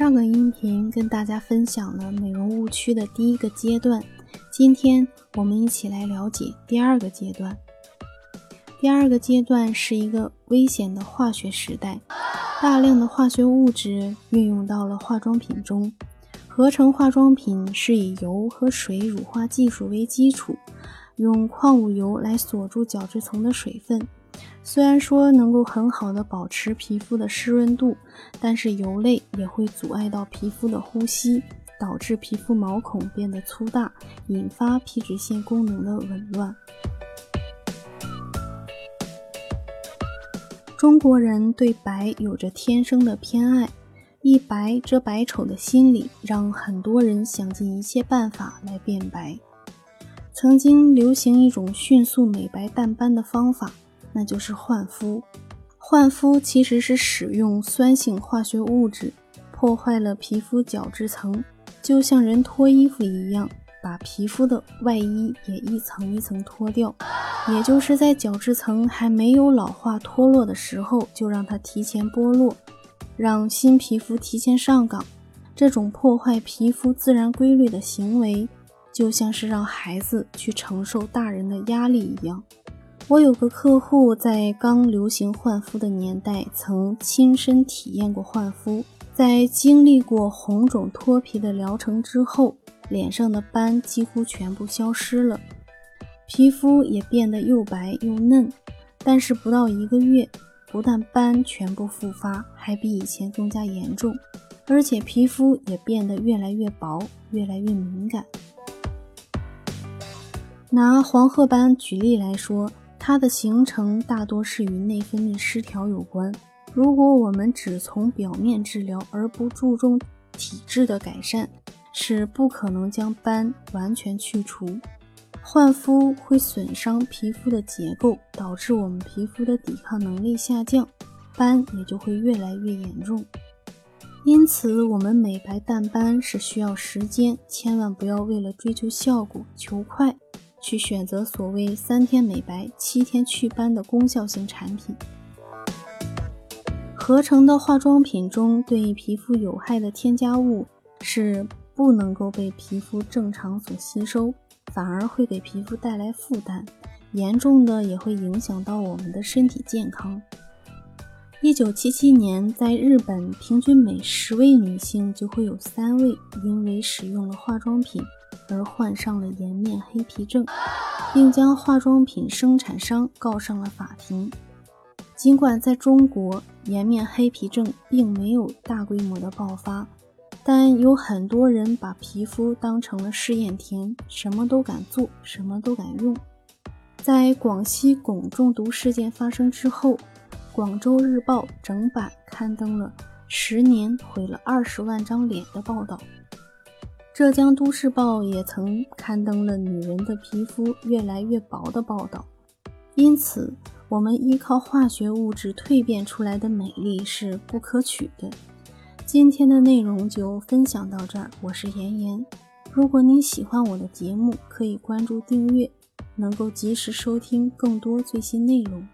上个音频跟大家分享了美容误区的第一个阶段，今天我们一起来了解第二个阶段。第二个阶段是一个危险的化学时代，大量的化学物质运用到了化妆品中。合成化妆品是以油和水乳化技术为基础，用矿物油来锁住角质层的水分。虽然说能够很好的保持皮肤的湿润度，但是油类也会阻碍到皮肤的呼吸，导致皮肤毛孔变得粗大，引发皮脂腺功能的紊乱。中国人对白有着天生的偏爱，一白遮百丑的心理让很多人想尽一切办法来变白。曾经流行一种迅速美白淡斑的方法。那就是换肤。换肤其实是使用酸性化学物质，破坏了皮肤角质层，就像人脱衣服一样，把皮肤的外衣也一层一层脱掉。也就是在角质层还没有老化脱落的时候，就让它提前剥落，让新皮肤提前上岗。这种破坏皮肤自然规律的行为，就像是让孩子去承受大人的压力一样。我有个客户在刚流行换肤的年代，曾亲身体验过换肤。在经历过红肿脱皮的疗程之后，脸上的斑几乎全部消失了，皮肤也变得又白又嫩。但是不到一个月，不但斑全部复发，还比以前更加严重，而且皮肤也变得越来越薄，越来越敏感。拿黄褐斑举例来说。它的形成大多是与内分泌失调有关。如果我们只从表面治疗而不注重体质的改善，是不可能将斑完全去除。焕肤会损伤皮肤的结构，导致我们皮肤的抵抗能力下降，斑也就会越来越严重。因此，我们美白淡斑是需要时间，千万不要为了追求效果求快。去选择所谓三天美白、七天祛斑的功效型产品。合成的化妆品中对皮肤有害的添加物是不能够被皮肤正常所吸收，反而会给皮肤带来负担，严重的也会影响到我们的身体健康。一九七七年，在日本，平均每十位女性就会有三位因为使用了化妆品。而患上了颜面黑皮症，并将化妆品生产商告上了法庭。尽管在中国颜面黑皮症并没有大规模的爆发，但有很多人把皮肤当成了试验田，什么都敢做，什么都敢用。在广西汞中毒事件发生之后，广州日报整版刊登了“十年毁了二十万张脸”的报道。浙江都市报也曾刊登了女人的皮肤越来越薄的报道，因此，我们依靠化学物质蜕变出来的美丽是不可取的。今天的内容就分享到这儿，我是妍妍。如果您喜欢我的节目，可以关注订阅，能够及时收听更多最新内容。